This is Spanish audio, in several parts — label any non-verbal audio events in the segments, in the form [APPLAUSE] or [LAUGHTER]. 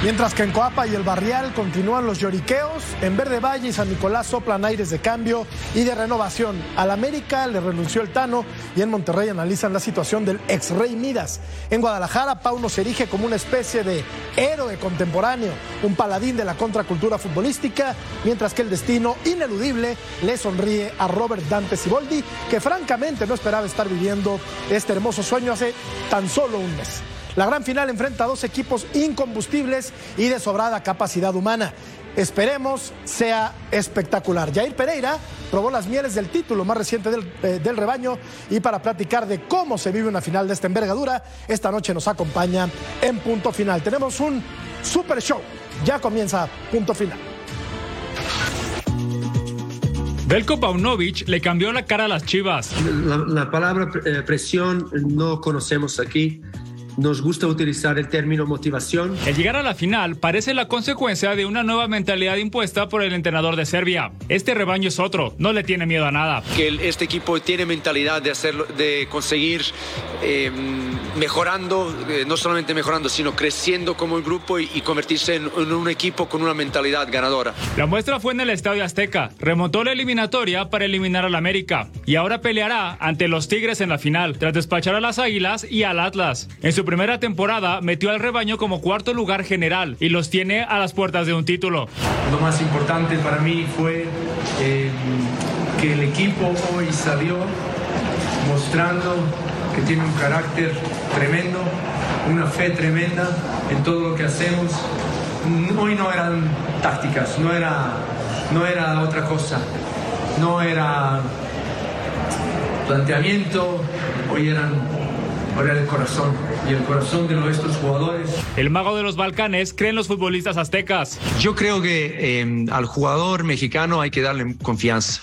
Mientras que en Coapa y el Barrial continúan los lloriqueos, en Verde Valle y San Nicolás soplan aires de cambio y de renovación. Al América le renunció el Tano y en Monterrey analizan la situación del ex Rey Midas. En Guadalajara, Pauno se erige como una especie de héroe contemporáneo, un paladín de la contracultura futbolística, mientras que el destino ineludible le sonríe a Robert Dante Siboldi, que francamente no esperaba estar viviendo este hermoso sueño hace tan solo un mes. La gran final enfrenta a dos equipos incombustibles y de sobrada capacidad humana. Esperemos sea espectacular. Jair Pereira probó las mieles del título más reciente del, eh, del, rebaño y para platicar de cómo se vive una final de esta envergadura, esta noche nos acompaña en punto final. Tenemos un super show. Ya comienza punto final. Belko Paunovic le cambió la cara a las chivas. La, la palabra eh, presión no conocemos aquí nos gusta utilizar el término motivación. El llegar a la final parece la consecuencia de una nueva mentalidad impuesta por el entrenador de Serbia. Este rebaño es otro, no le tiene miedo a nada. Que este equipo tiene mentalidad de hacerlo, de conseguir eh, mejorando, eh, no solamente mejorando, sino creciendo como el grupo y, y convertirse en, en, un equipo con una mentalidad ganadora. La muestra fue en el Estadio Azteca. Remontó la eliminatoria para eliminar al América y ahora peleará ante los Tigres en la final, tras despachar a las Águilas y al Atlas. En su primera temporada metió al rebaño como cuarto lugar general y los tiene a las puertas de un título. Lo más importante para mí fue eh, que el equipo hoy salió mostrando que tiene un carácter tremendo, una fe tremenda en todo lo que hacemos. Hoy no eran tácticas, no era, no era otra cosa, no era planteamiento, hoy eran el corazón y el corazón de nuestros jugadores. El mago de los Balcanes cree en los futbolistas aztecas. Yo creo que eh, al jugador mexicano hay que darle confianza.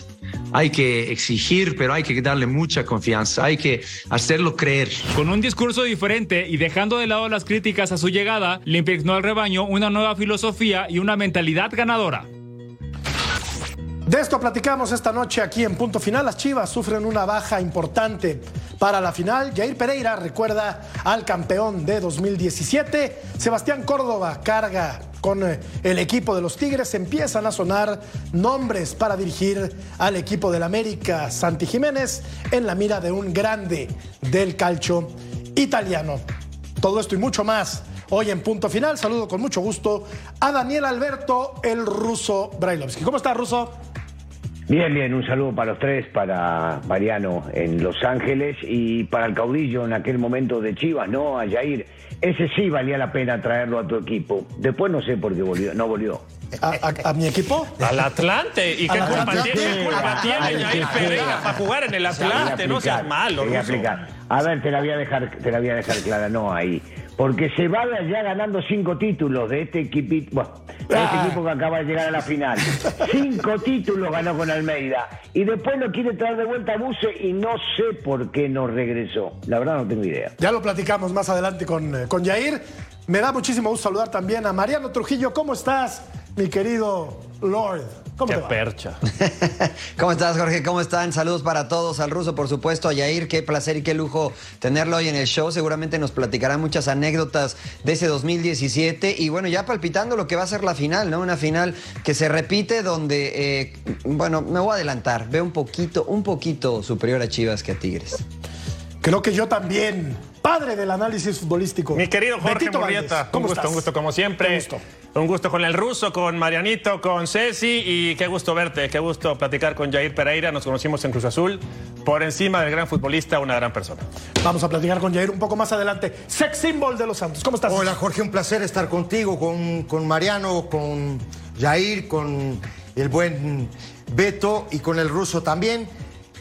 Hay que exigir, pero hay que darle mucha confianza. Hay que hacerlo creer. Con un discurso diferente y dejando de lado las críticas a su llegada, le impregnó al rebaño una nueva filosofía y una mentalidad ganadora. De esto platicamos esta noche aquí en Punto Final. Las Chivas sufren una baja importante para la final. Jair Pereira recuerda al campeón de 2017. Sebastián Córdoba carga con el equipo de los Tigres. Empiezan a sonar nombres para dirigir al equipo del América. Santi Jiménez en la mira de un grande del calcio italiano. Todo esto y mucho más. Hoy en punto final, saludo con mucho gusto a Daniel Alberto, el ruso Brailovsky. ¿Cómo está, ruso? Bien, bien, un saludo para los tres, para Mariano en Los Ángeles y para el caudillo en aquel momento de Chivas, ¿no? A Jair. Ese sí valía la pena traerlo a tu equipo. Después no sé por qué volvió, no volvió. ¿A, a, a mi equipo? Al Atlante. ¿Y qué culpa tiene, qué culpa tiene Jair Pereira para jugar en el Atlante? No seas malo, aplicar. A ver, te la voy a dejar, te la voy a dejar clara, no ahí. Porque se va de allá ganando cinco títulos de este equipito, bueno, de este equipo que acaba de llegar a la final. Cinco [LAUGHS] títulos ganó con Almeida. Y después lo quiere traer de vuelta a Buse y no sé por qué no regresó. La verdad no tengo idea. Ya lo platicamos más adelante con, eh, con Jair. Me da muchísimo gusto saludar también a Mariano Trujillo. ¿Cómo estás, mi querido Lord? ¿Cómo qué te va? percha. [LAUGHS] ¿Cómo estás, Jorge? ¿Cómo están? Saludos para todos, al ruso, por supuesto, a Yair. Qué placer y qué lujo tenerlo hoy en el show. Seguramente nos platicará muchas anécdotas de ese 2017. Y bueno, ya palpitando lo que va a ser la final, ¿no? Una final que se repite donde, eh, bueno, me voy a adelantar. Veo un poquito, un poquito superior a Chivas que a Tigres. Creo que yo también. Padre del análisis futbolístico. Mi querido Jorge Betito Murrieta, un ¿cómo gusto, estás? un gusto como siempre. Qué gusto. Un gusto con el ruso, con Marianito, con Ceci y qué gusto verte, qué gusto platicar con Jair Pereira. Nos conocimos en Cruz Azul. Por encima del gran futbolista, una gran persona. Vamos a platicar con Jair un poco más adelante. Sex symbol de los Santos. ¿Cómo estás? Hola Jorge, un placer estar contigo, con, con Mariano, con Jair, con el buen Beto y con el ruso también.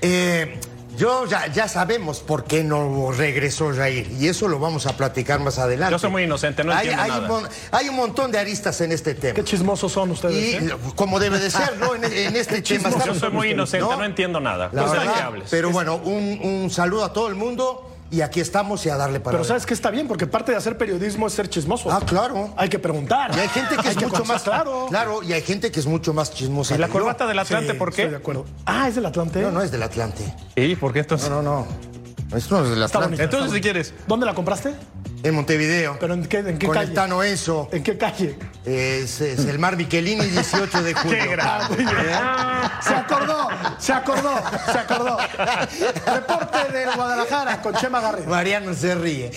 Eh, Yo ya, ya sabemos por qué no regresó Jair y eso lo vamos a platicar más adelante. Yo soy muy inocente, no hay, entiendo hay nada. Un, hay un montón de aristas en este tema. Qué chismosos son ustedes. Y ¿eh? como debe de ser, ¿no? En, en este [LAUGHS] tema Yo soy muy inocente, no, entiendo nada. La No sé de verdad, qué hables. pero bueno, un, un saludo a todo el mundo y aquí estamos y a darle para Pero sabes que está bien, porque parte de hacer periodismo es ser chismoso. Ah, claro. Hay que preguntar. Y hay gente que es mucho más claro. Claro, y hay gente que es mucho más chismosa. ¿Y la corbata del Atlante Sí, por qué? Estoy de acuerdo. Ah, es del Atlante. No, no es del Atlante. ¿Y por qué entonces? No, no, no. Es del Está Atlante. bonito. Entonces, si quieres. ¿Dónde la compraste? En Montevideo. ¿Pero en qué, en qué con calle? el Tano Enzo. ¿En qué calle? Es, es el Mar Michelini, 18 de julio. [LAUGHS] Qué grande. Bien. Se acordó, se acordó, se acordó. Reporte del Guadalajara con Chema Garrido. Mariano se ríe.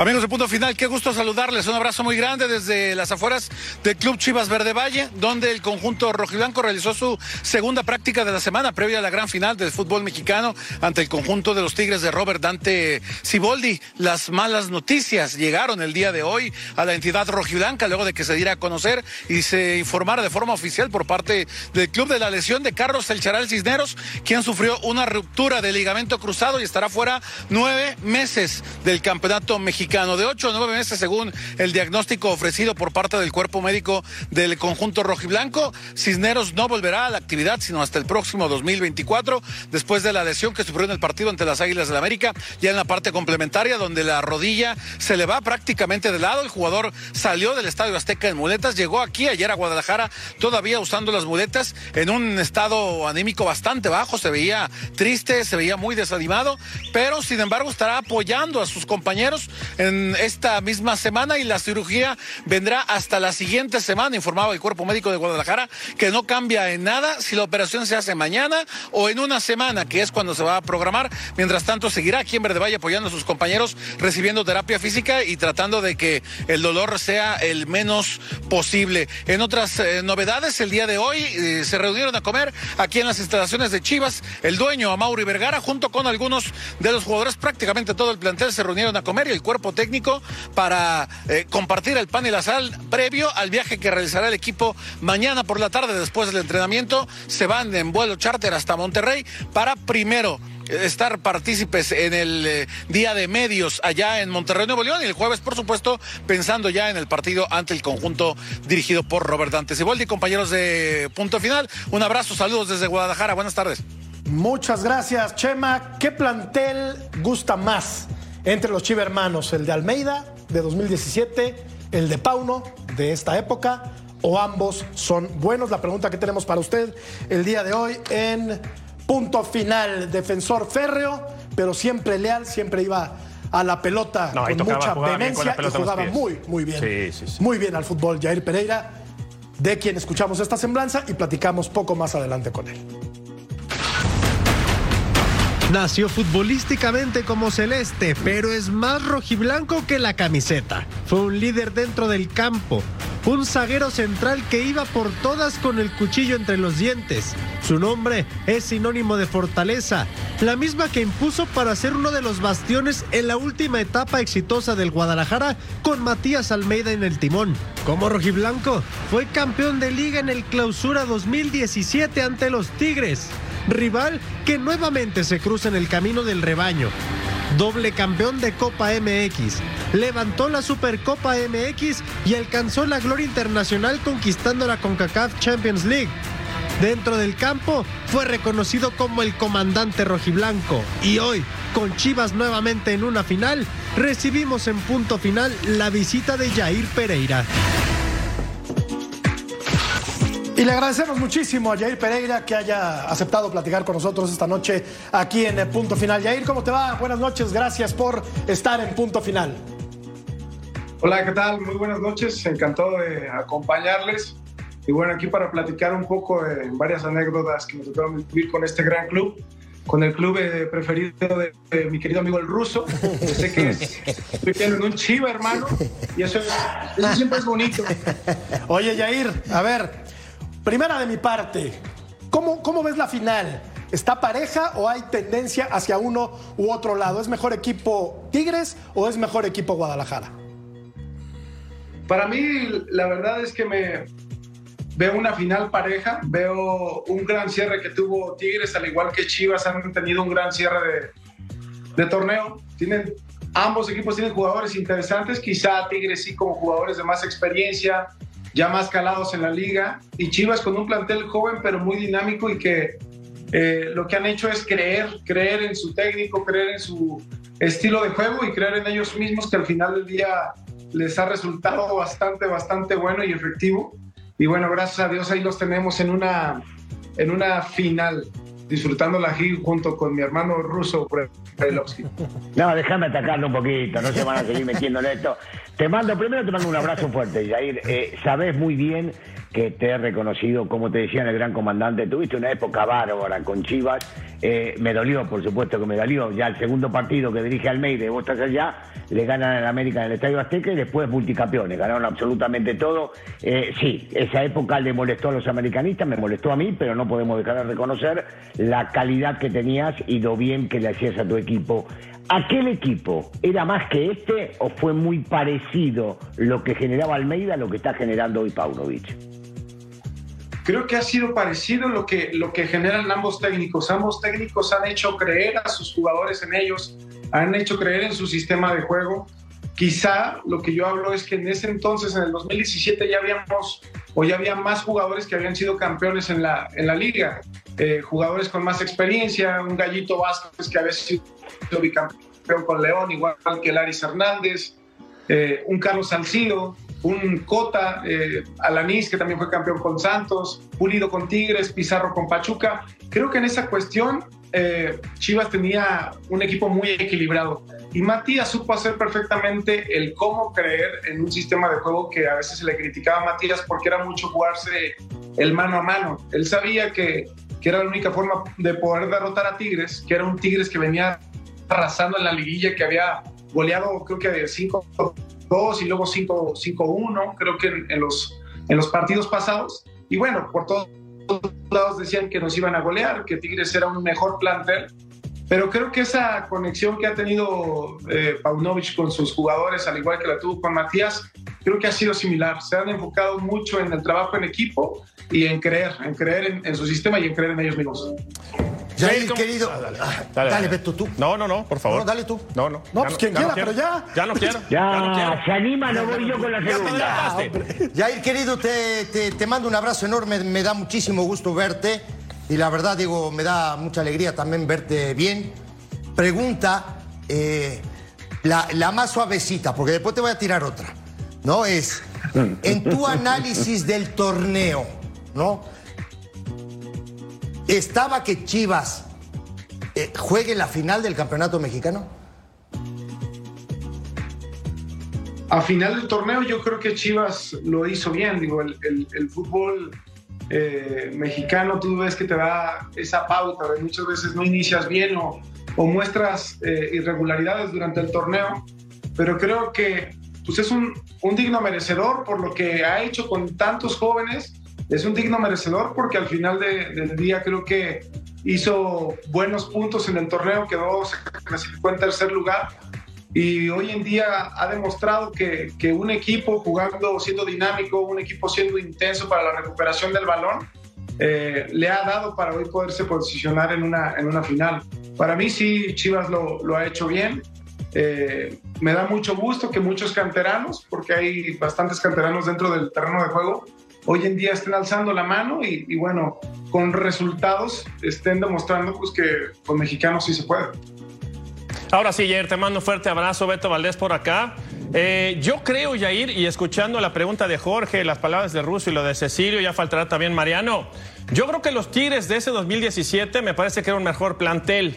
Amigos de Punto Final, qué gusto saludarles. Un abrazo muy grande desde las afueras del Club Chivas Verde Valle, donde el conjunto rojiblanco realizó su segunda práctica de la semana previa a la gran final del fútbol mexicano ante el conjunto de los Tigres de Robert Dante Ciboldi. Las malas noticias llegaron el día de hoy a la entidad rojiblanca luego de que se diera a conocer y se informara de forma oficial por parte del club de la lesión de Carlos El Charal Cisneros, quien sufrió una ruptura de ligamento cruzado y estará fuera nueve meses del campeonato mexicano. De ocho a nueve meses según el diagnóstico ofrecido por parte del cuerpo médico del conjunto rojiblanco. Cisneros no volverá a la actividad sino hasta el próximo 2024, después de la lesión que sufrió en el partido ante las Águilas del la América, ya en la parte complementaria donde la rodilla se le va prácticamente de lado. El jugador salió del Estadio Azteca en muletas, llegó aquí ayer a Guadalajara todavía usando las muletas en un estado anímico bastante bajo, se veía triste, se veía muy desanimado, pero sin embargo estará apoyando a sus compañeros en esta misma semana y la cirugía vendrá hasta la siguiente semana, informaba el cuerpo médico de Guadalajara, que no cambia en nada si la operación se hace mañana o en una semana, que es cuando se va a programar. Mientras tanto, seguirá aquí en Verde Valle apoyando a sus compañeros, recibiendo terapia física y tratando de que el dolor sea el menos posible. En otras eh, novedades, el día de hoy eh, se reunieron a comer aquí en las instalaciones de Chivas, el dueño Amauri Vergara, junto con algunos de los jugadores, prácticamente todo el plantel se reunieron a comer y el cuerpo técnico para eh, compartir el pan y la sal previo al viaje que realizará el equipo mañana por la tarde después del entrenamiento. Se van en vuelo charter hasta Monterrey para primero eh, estar partícipes en el eh, día de medios allá en Monterrey, Nuevo León, y el jueves, por supuesto, pensando ya en el partido ante el conjunto dirigido por Robert Dante Siboldi. Compañeros de Punto Final, un abrazo, saludos desde Guadalajara, buenas tardes. Muchas gracias, Chema. ¿Qué plantel gusta más entre los chivermanos? ¿El de Almeida de 2017, el de Pauno de esta época o ambos son buenos? La pregunta que tenemos para usted el día de hoy en punto final. Defensor férreo, pero siempre leal, siempre iba a la pelota No, con tocaba, mucha jugaba con vehemencia y jugaba muy, muy bien. Sí, sí, sí. Muy bien al fútbol, Jair Pereira, de quien escuchamos esta semblanza y platicamos poco más adelante con él. Nació futbolísticamente como celeste, pero es más rojiblanco que la camiseta. Fue un líder dentro del campo, un zaguero central que iba por todas con el cuchillo entre los dientes. Su nombre es sinónimo de fortaleza, la misma que impuso para ser uno de los bastiones en la última etapa exitosa del Guadalajara con Matías Almeida en el timón. Como rojiblanco, fue campeón de liga en el Clausura 2017 ante los Tigres rival que nuevamente se cruza en el camino del rebaño. Doble campeón de Copa MX, levantó la Supercopa MX y alcanzó la gloria internacional conquistando la CONCACAF Champions League. Dentro del campo fue reconocido como el comandante rojiblanco y hoy, con Chivas nuevamente en una final, recibimos en punto final la visita de Jair Pereira. Y le agradecemos muchísimo a Jair Pereira que haya aceptado platicar con nosotros esta noche aquí en Punto Final. Jair, ¿cómo te va? Buenas noches, gracias por estar en Punto Final. Hola, ¿qué tal? Muy buenas noches, encantado de acompañarles. Y bueno, aquí para platicar un poco de varias anécdotas que me tocaron vivir con este gran club, con el club eh, preferido de, de mi querido amigo el ruso. sé que es, estoy en un chiva, hermano, y eso, eso siempre es bonito. Oye, Jair, a ver, primera de mi parte, ¿cómo, cómo ves la final? ¿Está pareja o hay tendencia hacia uno u otro lado? ¿Es mejor equipo Tigres o es mejor equipo Guadalajara? Para mí, la verdad es que me, veo una final pareja, veo un gran cierre que tuvo Tigres, al igual que Chivas han tenido un gran cierre de, torneo. Tienen, ambos equipos tienen jugadores interesantes, quizá Tigres sí como jugadores de más experiencia, ya más calados en la liga, y Chivas con un plantel joven pero muy dinámico y que eh, lo que han hecho es creer, creer en su técnico, creer en su estilo de juego y creer en ellos mismos que al final del día les ha resultado bastante, bastante bueno y efectivo. Y bueno, gracias a Dios ahí los tenemos en una, en una final, disfrutando la aquí junto con mi hermano ruso No, déjame atacarlo un poquito, no se van a seguir metiendo en esto. Te mando, primero te mando un abrazo fuerte, Jair. Eh, sabes muy bien que te he reconocido, como te decía el gran comandante, tuviste una época bárbara con Chivas, eh, me dolió, por supuesto que me dolió, ya el segundo partido que dirige Almeida y vos estás allá, le ganan en América en el Estadio Azteca y después multicampeones, ganaron absolutamente todo. Eh, sí, esa época le molestó a los americanistas, me molestó a mí, pero no podemos dejar de reconocer la calidad que tenías y lo bien que le hacías a tu equipo. ¿Aquel equipo era más que este o fue muy parecido lo que generaba Almeida a lo que está generando hoy Paunovic? Creo que ha sido parecido lo que, lo que generan ambos técnicos. Ambos técnicos han hecho creer a sus jugadores en ellos, han hecho creer en su sistema de juego. Quizá lo que yo hablo es que en ese entonces, en el 2017, ya habíamos o ya había más jugadores que habían sido campeones en la, en la liga. Eh, jugadores con más experiencia, un Gallito Vázquez que había sido bicampeón con León, igual que Laris Hernández, eh, un Carlos Salcido, un Cota, eh, Alanís, que también fue campeón con Santos, Pulido con Tigres, Pizarro con Pachuca. Creo que en esa cuestión eh, Chivas tenía un equipo muy equilibrado y Matías supo hacer perfectamente el cómo creer en un sistema de juego que a veces se le criticaba a Matías porque era mucho jugarse el mano a mano. Él sabía que, que era la única forma de poder derrotar a Tigres, que era un Tigres que venía arrasando en la liguilla, que había goleado creo que de cinco 2 y luego 5-1, creo que en, los, en los partidos pasados. Y bueno, por todos lados decían que nos iban a golear, que Tigres era un mejor plantel. Pero creo que esa conexión que ha tenido eh, Paunovic con sus jugadores, al igual que la tuvo con Matías, creo que ha sido similar. Se han enfocado mucho en el trabajo en equipo y en creer, en creer en su sistema y en creer en ellos mismos. Jair, querido. Ah, dale, dale, dale, Beto, tú. No, no, no, por favor. No, dale tú. No, no. No, pues quien quiera, pero ya. Ya no quiero. Ya, no quiero. se anima, no voy yo con la segunda. Jair, querido, te, te, te mando un abrazo enorme. Me da muchísimo gusto verte. Y la verdad, digo, me da mucha alegría también verte bien. Pregunta, eh, la, la más suavecita, porque después te voy a tirar otra. ¿No? Es, en tu análisis del torneo, ¿no? ¿Estaba que Chivas eh, juegue la final del campeonato mexicano? A final del torneo yo creo que Chivas lo hizo bien, digo, el, fútbol eh, mexicano tú ves que te da esa pauta, muchas veces no inicias bien o, o muestras eh, irregularidades durante el torneo, pero creo que pues es un digno merecedor por lo que ha hecho con tantos jóvenes es un digno merecedor porque al final del día creo que hizo buenos puntos en el torneo, quedó, se clasificó en tercer lugar y hoy en día ha demostrado que, que, un equipo jugando, siendo dinámico, un equipo siendo intenso para la recuperación del balón, eh, le ha dado para hoy poderse posicionar en una, en una final. Para mí sí, Chivas lo, ha hecho bien. Eh, me da mucho gusto que muchos canteranos, porque hay bastantes canteranos dentro del terreno de juego, hoy en día estén alzando la mano y, bueno, con resultados estén demostrando pues que con mexicanos sí se puede. Ahora sí, Jair, te mando un fuerte abrazo, Beto Valdés por acá. Eh, yo creo, Jair, y escuchando la pregunta de Jorge, las palabras de Russo y lo de Cecilio, ya faltará también Mariano. Yo creo que los Tigres de ese 2017 me parece que era un mejor plantel.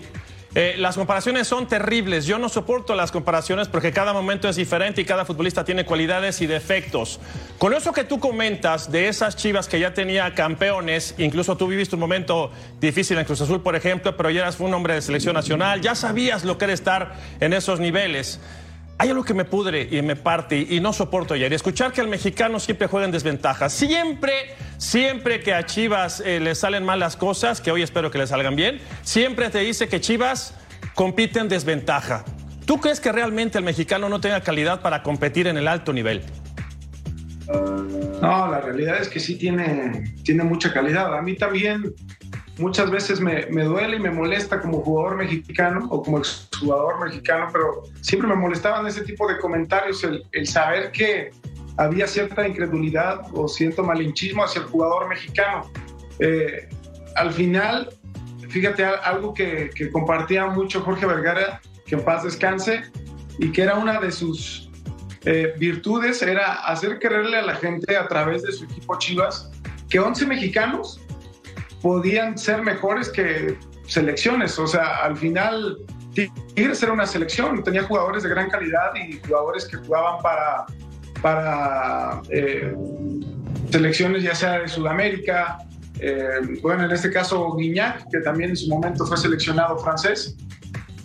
Eh, las comparaciones son terribles. Yo no soporto las comparaciones porque cada momento es diferente y cada futbolista tiene cualidades y defectos. Con eso que tú comentas de esas chivas que ya tenía campeones, incluso tú viviste un momento difícil en Cruz Azul, por ejemplo, pero ya eras un hombre de selección nacional, ya sabías lo que era estar en esos niveles. Hay algo que me pudre y me parte y no soporto ayer. Escuchar que el mexicano siempre juega en desventaja. Siempre, siempre que a Chivas eh, le salen mal las cosas, que hoy espero que le salgan bien, siempre te dice que Chivas compite en desventaja. ¿Tú crees que realmente el mexicano no tenga calidad para competir en el alto nivel? No, la realidad es que sí tiene, tiene mucha calidad. A mí también muchas veces me, me, duele y me molesta como jugador mexicano o como exjugador mexicano, pero siempre me molestaban ese tipo de comentarios, el, saber que había cierta incredulidad o cierto malinchismo hacia el jugador mexicano. Eh, al final, fíjate, algo que, que, compartía mucho Jorge Vergara, que en paz descanse, y que era una de sus eh, virtudes, era hacer creerle a la gente a través de su equipo Chivas que 11 mexicanos podían ser mejores que selecciones. O sea, al final Tigres era una selección, tenía jugadores de gran calidad y jugadores que jugaban para, para eh, selecciones ya sea de Sudamérica, eh, bueno, en este caso Guignac, que también en su momento fue seleccionado francés,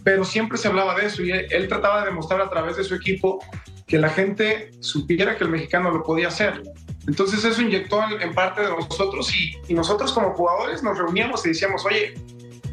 pero siempre se hablaba de eso y él, trataba de demostrar a través de su equipo que la gente supiera que el mexicano lo podía hacer. Entonces eso inyectó en, parte de nosotros y, y, nosotros como jugadores nos reuníamos y decíamos, oye,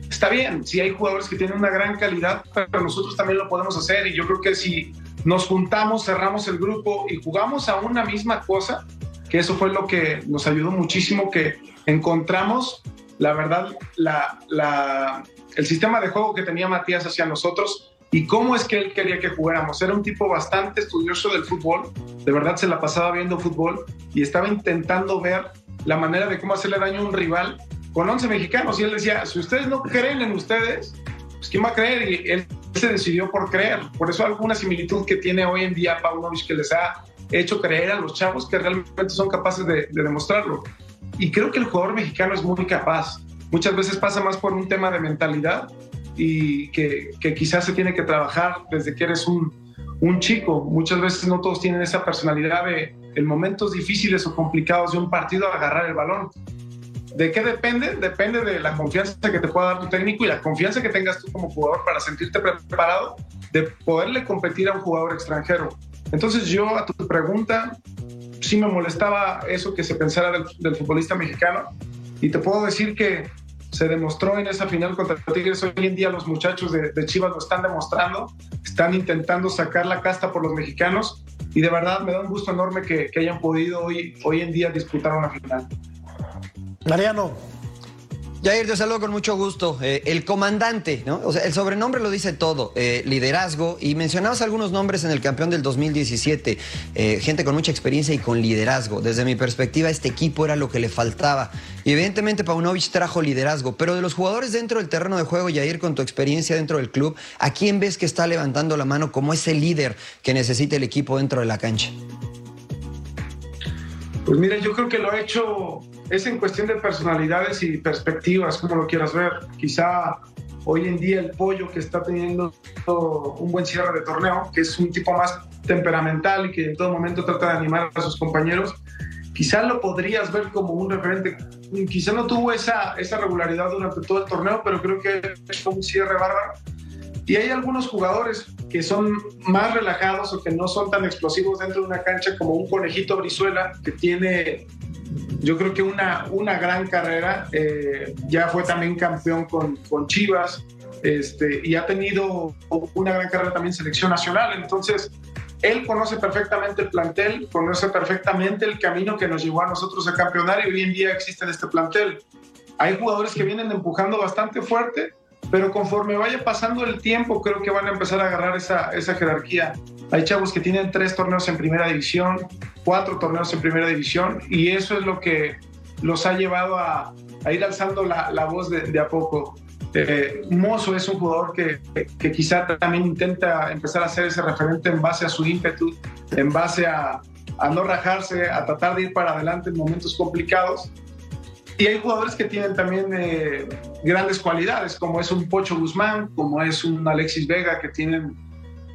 está bien, si hay jugadores que tienen una gran calidad, pero nosotros también lo podemos hacer y yo creo que si nos juntamos, cerramos el grupo y jugamos a una misma cosa, que eso fue lo que nos ayudó muchísimo, que encontramos, la verdad, la, la, el sistema de juego que tenía Matías hacia nosotros y cómo es que él quería que jugáramos. Era un tipo bastante estudioso del fútbol, de verdad se la pasaba viendo fútbol y estaba intentando ver la manera de cómo hacerle daño a un rival con 11 mexicanos. Y él decía, si ustedes no creen en ustedes, pues ¿quién va a creer? Y él se decidió por creer. Por eso alguna similitud que tiene hoy en día Paunovic que les ha hecho creer a los chavos que realmente son capaces de, de demostrarlo. Y creo que el jugador mexicano es muy capaz. Muchas veces pasa más por un tema de mentalidad y que, quizás se tiene que trabajar desde que eres un, un, chico. Muchas veces no todos tienen esa personalidad de en momentos difíciles o complicados de un partido agarrar el balón. ¿De qué depende? Depende de la confianza que te pueda dar tu técnico y la confianza que tengas tú como jugador para sentirte preparado de poderle competir a un jugador extranjero. Entonces yo a tu pregunta, sí me molestaba eso que se pensara del, del futbolista mexicano y te puedo decir que se demostró en esa final contra Tigres. Hoy en día los muchachos de, Chivas lo están demostrando, están intentando sacar la casta por los mexicanos y de verdad me da un gusto enorme que, hayan podido hoy, hoy en día disputar una final. Mariano, Jair, te saludo con mucho gusto. Eh, el comandante, ¿no? O sea, el sobrenombre lo dice todo. Eh, liderazgo. Y mencionabas algunos nombres en el campeón del 2017. Eh, gente con mucha experiencia y con liderazgo. Desde mi perspectiva, este equipo era lo que le faltaba. Y evidentemente Paunovic trajo liderazgo. Pero de los jugadores dentro del terreno de juego, Jair, con tu experiencia dentro del club, ¿a quién ves que está levantando la mano como ese líder que necesita el equipo dentro de la cancha? Pues mira, yo creo que lo ha hecho es en cuestión de personalidades y perspectivas, como lo quieras ver. Quizá hoy en día el pollo que está teniendo un buen cierre de torneo, que es un tipo más temperamental y que en todo momento trata de animar a sus compañeros, quizá lo podrías ver como un referente. Quizá no tuvo esa, esa regularidad durante todo el torneo, pero creo que es un cierre bárbaro. Y hay algunos jugadores que son más relajados o que no son tan explosivos dentro de una cancha como un conejito Brizuela, que tiene yo creo que una, una gran carrera. Eh, ya fue también campeón con, con Chivas este, y ha tenido una gran carrera también en selección nacional. Entonces, él conoce perfectamente el plantel, conoce perfectamente el camino que nos llevó a nosotros a campeonar y hoy en día existe en este plantel. Hay jugadores que vienen empujando bastante fuerte, pero conforme vaya pasando el tiempo, creo que van a empezar a agarrar esa, jerarquía. Hay chavos que tienen tres torneos en primera división, cuatro torneos en primera división, y eso es lo que los ha llevado a, ir alzando la, voz de, a poco. Eh, Mozo es un jugador que, que, quizá también intenta empezar a ser ese referente en base a su ímpetu, en base a no rajarse, a tratar de ir para adelante en momentos complicados. Y hay jugadores que tienen también eh, grandes cualidades, como es un Pocho Guzmán, como es un Alexis Vega, que tienen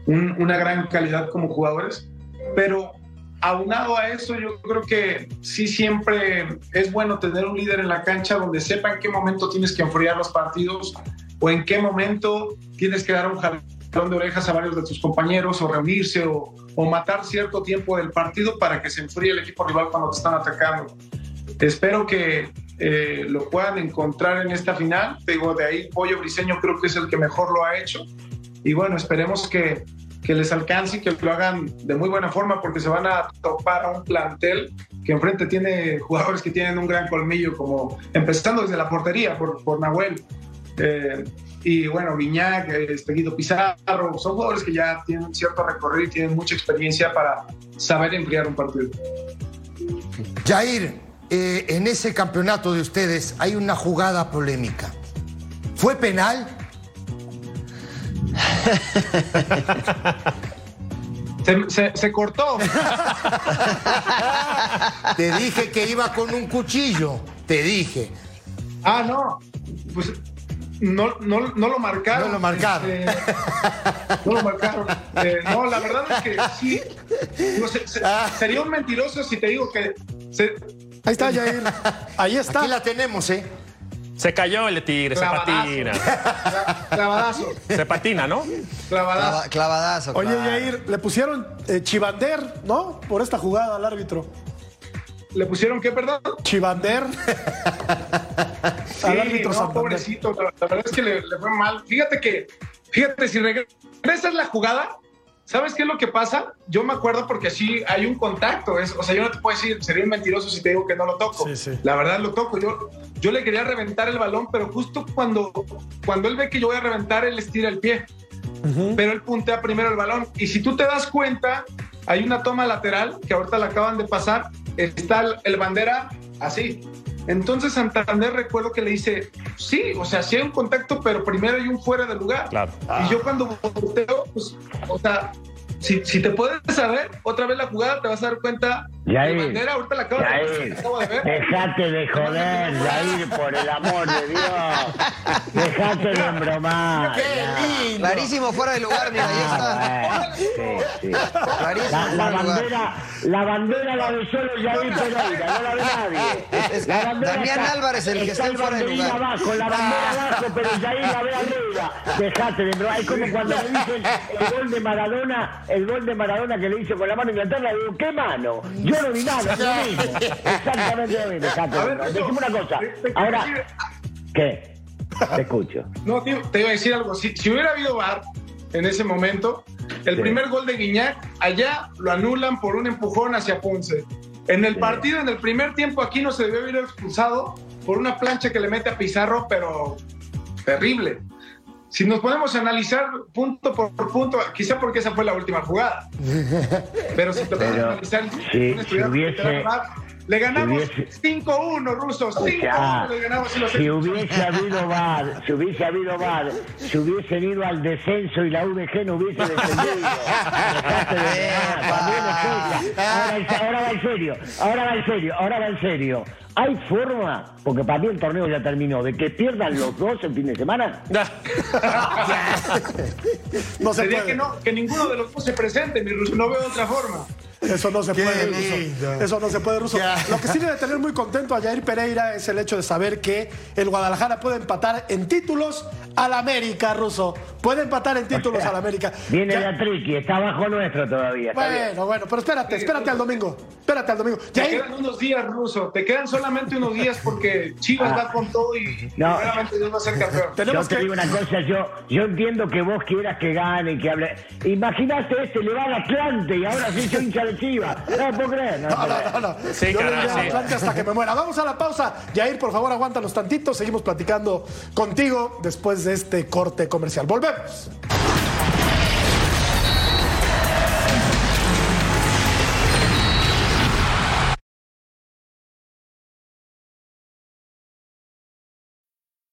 una gran calidad como jugadores. Pero aunado a eso, yo creo que sí siempre es bueno tener un líder en la cancha donde sepa en qué momento tienes que enfriar los partidos o en qué momento tienes que dar un jalón de orejas a varios de tus compañeros o reunirse o, o matar cierto tiempo del partido para que se enfríe el equipo rival cuando te están atacando. Espero que eh, lo puedan encontrar en esta final. Digo, de ahí Pollo Briseño creo que es el que mejor lo ha hecho. Y bueno, esperemos que, que les alcance y que lo hagan de muy buena forma porque se van a topar a un plantel que enfrente tiene jugadores que tienen un gran colmillo, como empezando desde la portería por, por Nahuel. Eh, y bueno, Viñac, este, Guido Pizarro, son jugadores que ya tienen cierto recorrido y tienen mucha experiencia para saber enfriar un partido. Jair, eh, en ese campeonato de ustedes hay una jugada polémica. ¿Fue penal? [LAUGHS] Se, cortó. [LAUGHS] Te dije que iba con un cuchillo. Te dije. Ah, no. Pues no, no, no lo marcaron. No lo marcaron. Este, no lo marcaron. Eh, no, la verdad es que sí. Ah. sería un mentiroso si te digo que. Ahí está, Jair. [LAUGHS] Ahí está. Aquí la tenemos, ¿eh? Se cayó el tigre, se patina. [LAUGHS] Clavadazo. Se patina, ¿no? Clavadazo. clavadazo. Oye, Jair, le pusieron eh, Chivander, ¿no? Por esta jugada al árbitro. ¿Le pusieron qué, perdón? Chivander. [LAUGHS] sí, al árbitro no, pobrecito. La, verdad es que le, le, fue mal. Fíjate que, fíjate, si regresas la jugada, ¿Sabes qué es lo que pasa? Yo me acuerdo porque sí hay un contacto. Es, o sea, yo no te puedo decir, sería un mentiroso si te digo que no lo toco. La verdad lo toco. Yo, yo le quería reventar el balón, pero justo cuando, cuando él ve que yo voy a reventar, él estira el pie. Pero él puntea primero el balón. Y si tú te das cuenta, hay una toma lateral que ahorita la acaban de pasar. Está el, el bandera así. Entonces Santander recuerdo que le dice, sí, o sea, sí hay un contacto, pero primero hay un fuera de lugar. Claro. Y yo cuando volteo, pues, o sea, si, si, te puedes saber otra vez la jugada, te vas a dar cuenta Yair, de bandera, ahorita la acabo, Yair, de, acabo de ver. Dejate de joder, Jair, por el amor de Dios. Dejate de embromar. Qué lindo. Clarísimo fuera de lugar, mira, ahí está. Sí, sí. Clarísimo La, la fuera de lugar. bandera, la bandera la de solo Jair Pereira, no la ve nadie. La bandera Damián está- Álvarez el que está en el fuera de lugar. abajo, la bandera abajo, pero Jair la ve arriba. Dejate de embromar. Es como cuando me dicen el gol de Maradona, el gol de Maradona que le hice con la mano a Inglaterra, digo, ¿qué mano? Yo no vi nada, es lo mismo. Exactamente lo mismo. Decime una cosa. te- te Ahora, ¿qué? Te escucho. No, tío, te iba a decir algo. Si, si hubiera habido VAR en ese momento, el Sí. primer gol de Guiñac, allá lo anulan por un empujón hacia Ponce. En el Sí. partido, en el primer tiempo, aquí no se debió haber expulsado por una plancha que le mete a Pizarro, pero terrible. Si nos podemos analizar punto por punto, quizá porque esa fue la última jugada. [LAUGHS] Pero si te podemos Pero analizar, si- un estudiante si hubiese- le ganamos si hubiese- 5-1, rusos. 5-1 sea, le ganamos y los si hubiese habido VAR, si hubiese habido VAR, si hubiesen ido al descenso y la UDG no hubiese descendido. Ahora, va en serio, ahora va en serio, ahora va en serio. ¿Hay forma, porque para mí el torneo ya terminó, de que pierdan los dos el fin de semana? No [LAUGHS] se Sería puede. que no, que ninguno de los dos se presente, mi ruso. No veo otra forma. Eso no se Qué puede, lindo. Ruso. Eso no se puede, Ruso. Lo que sí debe tener muy contento a Jair Pereira es el hecho de saber que el Guadalajara puede empatar en títulos al América, Ruso. Puede empatar en títulos al América. Viene Ya- de Atriqui, está bajo nuestro todavía. está bien. Bueno, bueno, pero espérate, espérate al domingo. Espérate al domingo. Te Jair, quedan unos días, ruso. Te quedan solamente unos días porque Chivas Ah. va con todo y No. primeramente Dios va a ser campeón. Yo te que. digo una cosa, yo, yo entiendo que vos quieras que gane y que hable. Imagínate este, le va al Atlante y ahora sí soy hincha de Chivas. No puedo creer. No, No, no, creer. no, no. Sí, Yo le caray, diré a sí. Hasta que me muera. Vamos a la pausa. Jair, por favor, aguántanos tantito. Seguimos platicando contigo después de este corte comercial. Volvemos.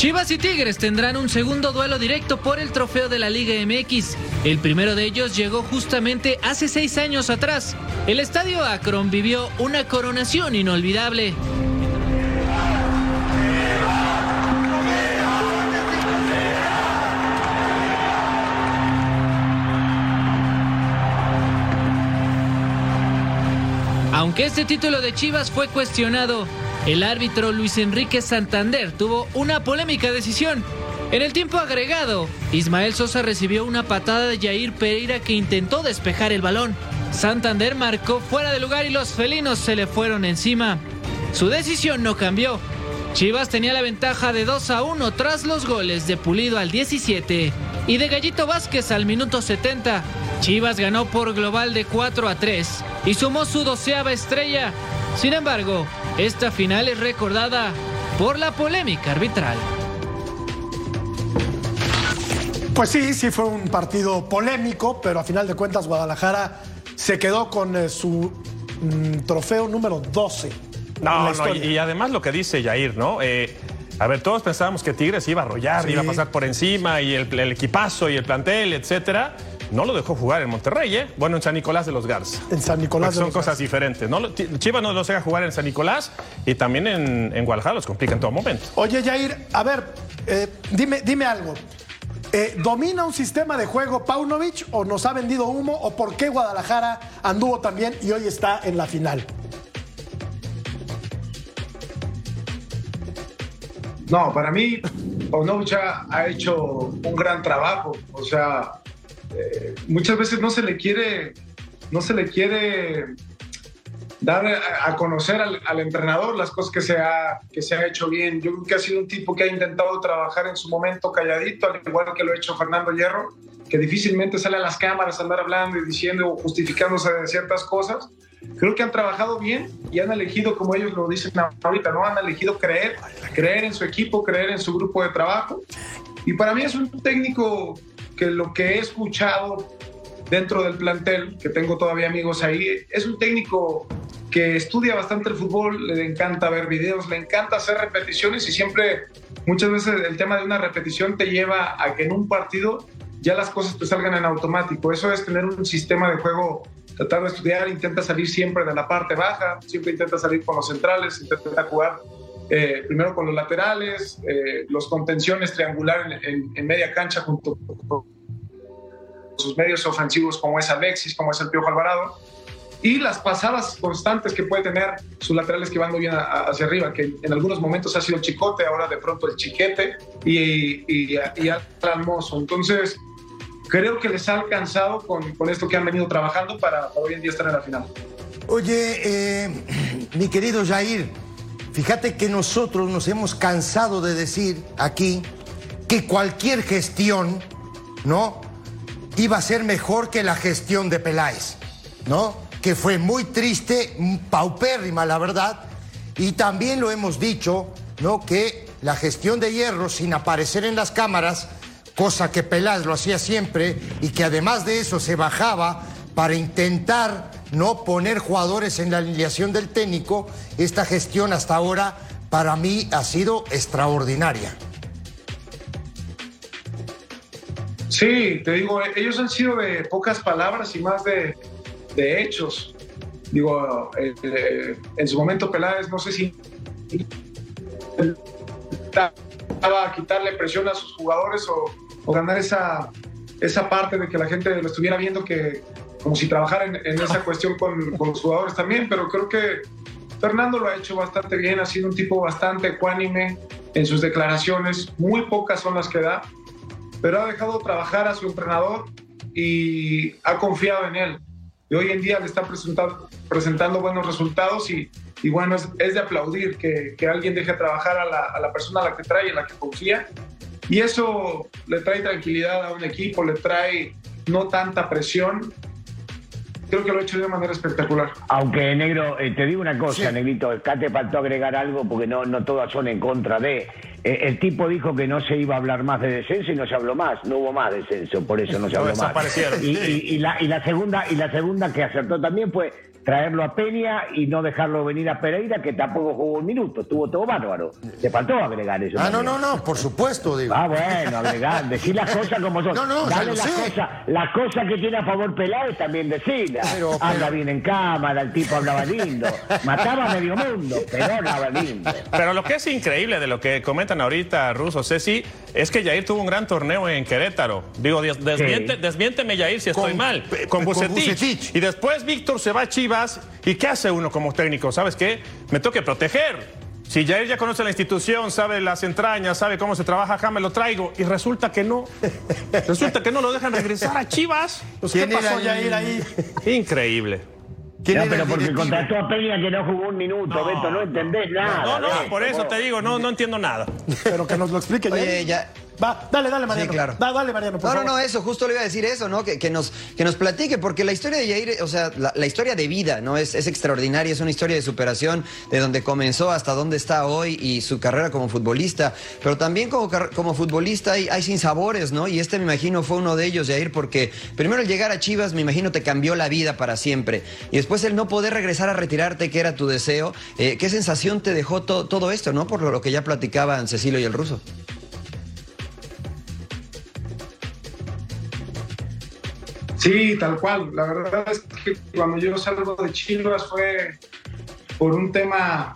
Chivas y Tigres tendrán un segundo duelo directo por el trofeo de la Liga MX. El primero de ellos llegó justamente hace seis años atrás. El estadio Akron vivió una coronación inolvidable. Aunque este título de Chivas fue cuestionado, el árbitro Luis Enrique Santander tuvo una polémica decisión. En el tiempo agregado, Ismael Sosa recibió una patada de Jair Pereira que intentó despejar el balón. Santander marcó fuera de lugar y los felinos se le fueron encima. Su decisión no cambió. Chivas tenía la ventaja de 2 a 1 tras los goles de Pulido al 17 y de Gallito Vázquez al minuto 70. Chivas ganó por global de 4 a 3 y sumó su doceava estrella. Sin embargo, esta final es recordada por la polémica arbitral. Pues sí, sí fue un partido polémico, pero a final de cuentas Guadalajara se quedó con eh, su mm, trofeo número 12. No, no, y, y además lo que dice Jair, ¿no? Eh, a ver, todos pensábamos que Tigres iba a arrollar, Sí. iba a pasar por encima y el, el equipazo y el plantel, etcétera. No lo dejó jugar en Monterrey, ¿eh? Bueno, en San Nicolás de los Garza. En San Nicolás Porque de son los cosas diferentes. No, lo- Chivas no los deja jugar en San Nicolás y también en, en Guadalajara los complica en todo momento. Oye, Jair, a ver, eh, dime, dime algo. Eh, ¿Domina un sistema de juego Paunovic o nos ha vendido humo o por qué Guadalajara anduvo también y hoy está en la final? No, para mí, Paunovic ha, hecho un gran trabajo. O sea, eh, muchas veces no se le quiere, no se le quiere dar a, conocer al, al entrenador las cosas que se, ha, que se ha hecho bien. Yo creo que ha sido un tipo que ha intentado trabajar en su momento calladito, al igual que lo ha hecho Fernando Hierro, que difícilmente sale a las cámaras a andar hablando y diciendo o justificándose de ciertas cosas. Creo que han trabajado bien y han elegido, como ellos lo dicen ahorita, ¿no? Han elegido creer, creer en su equipo, creer en su grupo de trabajo. Y para mí es un técnico que lo que he escuchado dentro del plantel, que tengo todavía amigos ahí, es un técnico que estudia bastante el fútbol, le encanta ver videos, le encanta hacer repeticiones y siempre, muchas veces el tema de una repetición te lleva a que en un partido ya las cosas te salgan en automático. Eso es tener un sistema de juego, tratar de estudiar, intenta salir siempre de la parte baja, siempre intenta salir con los centrales, intenta jugar eh, primero con los laterales, eh, los contenciones triangular en, media cancha junto con sus medios ofensivos como es Alexis, como es el Piojo Alvarado, y las pasadas constantes que puede tener sus laterales que van muy bien hacia arriba, que en algunos momentos ha sido el Chicote, ahora de pronto el Chiquete y, y, y Mozo. Entonces, creo que les ha alcanzado con, con esto que han venido trabajando para, para hoy en día estar en la final. Oye, eh, [CLEARS THROAT] mi querido Jair, fíjate que nosotros nos hemos cansado de decir aquí que cualquier gestión, ¿no? Iba a ser mejor que la gestión de Peláez, ¿no? Que fue muy triste, paupérrima, la verdad. Y también lo hemos dicho, ¿no? Que la gestión de Hierro, sin aparecer en las cámaras, cosa que Peláez lo hacía siempre, y que además de eso se bajaba para intentar no poner jugadores en la alineación del técnico, esta gestión hasta ahora para mí ha sido extraordinaria. Sí, te digo, ellos han sido de pocas palabras y más de, hechos. Digo, en su momento Peláez, no sé si estaba a quitarle presión a sus jugadores o, o ganar esa, esa parte de que la gente lo estuviera viendo que como si trabajara en, en esa [LAUGHS] cuestión con, con los jugadores también, pero creo que Fernando lo ha hecho bastante bien, ha sido un tipo bastante ecuánime en sus declaraciones, muy pocas son las que da, pero ha dejado trabajar a su entrenador y ha confiado en él. Y hoy en día le está presentando, presentando buenos resultados y, y bueno, es, es de aplaudir que, que alguien deje trabajar a la, a la persona a la que trae, en la que confía. Y eso le trae tranquilidad a un equipo, le trae no tanta presión. Creo que lo ha hecho de una manera espectacular. Aunque, negro, eh, te digo una cosa, negrito, acá te faltó agregar algo porque no, no todas son en contra de. Eh, el tipo dijo que no se iba a hablar más de descenso y no se habló más, no hubo más descenso, por eso no se No, habló más. Y, y- y la, y la segunda y la segunda que acertó también fue traerlo a Peña y no dejarlo venir a Pereira, que tampoco jugó un minuto, estuvo todo bárbaro. Te faltó agregar eso. Ah, no, también. no, no, por supuesto, digo. Ah, bueno, agregar, decir las cosas como son. [LAUGHS] No, no, Dale las cosas, las cosas que tiene a favor Peláez también decirlas. Pero- Habla pero- bien en cámara, el tipo hablaba lindo. Mataba a medio mundo, pero hablaba lindo. Pero lo que es increíble de lo que comentan ahorita Russo, Ceci, es que Jair tuvo un gran torneo en Querétaro. Digo, des- desmiente- Sí. desmiénteme, Yair, si estoy Con- mal. Con con Bucetich. Y después Víctor se va a Chivas. Chivas. ¿Y qué hace uno como técnico? ¿Sabes qué? Me toca proteger. Si Jair ya conoce la institución, sabe las entrañas, sabe cómo se trabaja me lo traigo. Y resulta que no. [LAUGHS] resulta que no lo dejan regresar a Chivas. Pues, ¿Qué pasó, Jair, ahí? Increíble. No, pero porque contrató a Peña que no jugó un minuto, Beto, no entendés nada. No, no, por eso te digo, no, no entiendo nada. Pero que nos lo explique Oye, ya. Va, dale, dale, Mariano. Sí, claro. Va, dale, Mariano, por no, favor. no, no, eso, justo le iba a decir eso, ¿no? Que, que nos, que nos platique, porque la historia de Yair, o sea, la, la historia de vida, ¿no? Es, es extraordinaria, es una historia de superación de donde comenzó hasta donde está hoy y su carrera como futbolista. Pero también como, como futbolista hay, hay sinsabores, ¿no? Y este, me imagino, fue uno de ellos, Yair, porque primero el llegar a Chivas, me imagino, te cambió la vida para siempre. Y después el no poder regresar a retirarte, que era tu deseo. Eh, ¿Qué sensación te dejó to- todo esto, ¿no? Por lo, lo que ya platicaban Cecilio y el ruso. Sí, tal cual. La verdad es que cuando yo salgo de Chivas fue por un tema,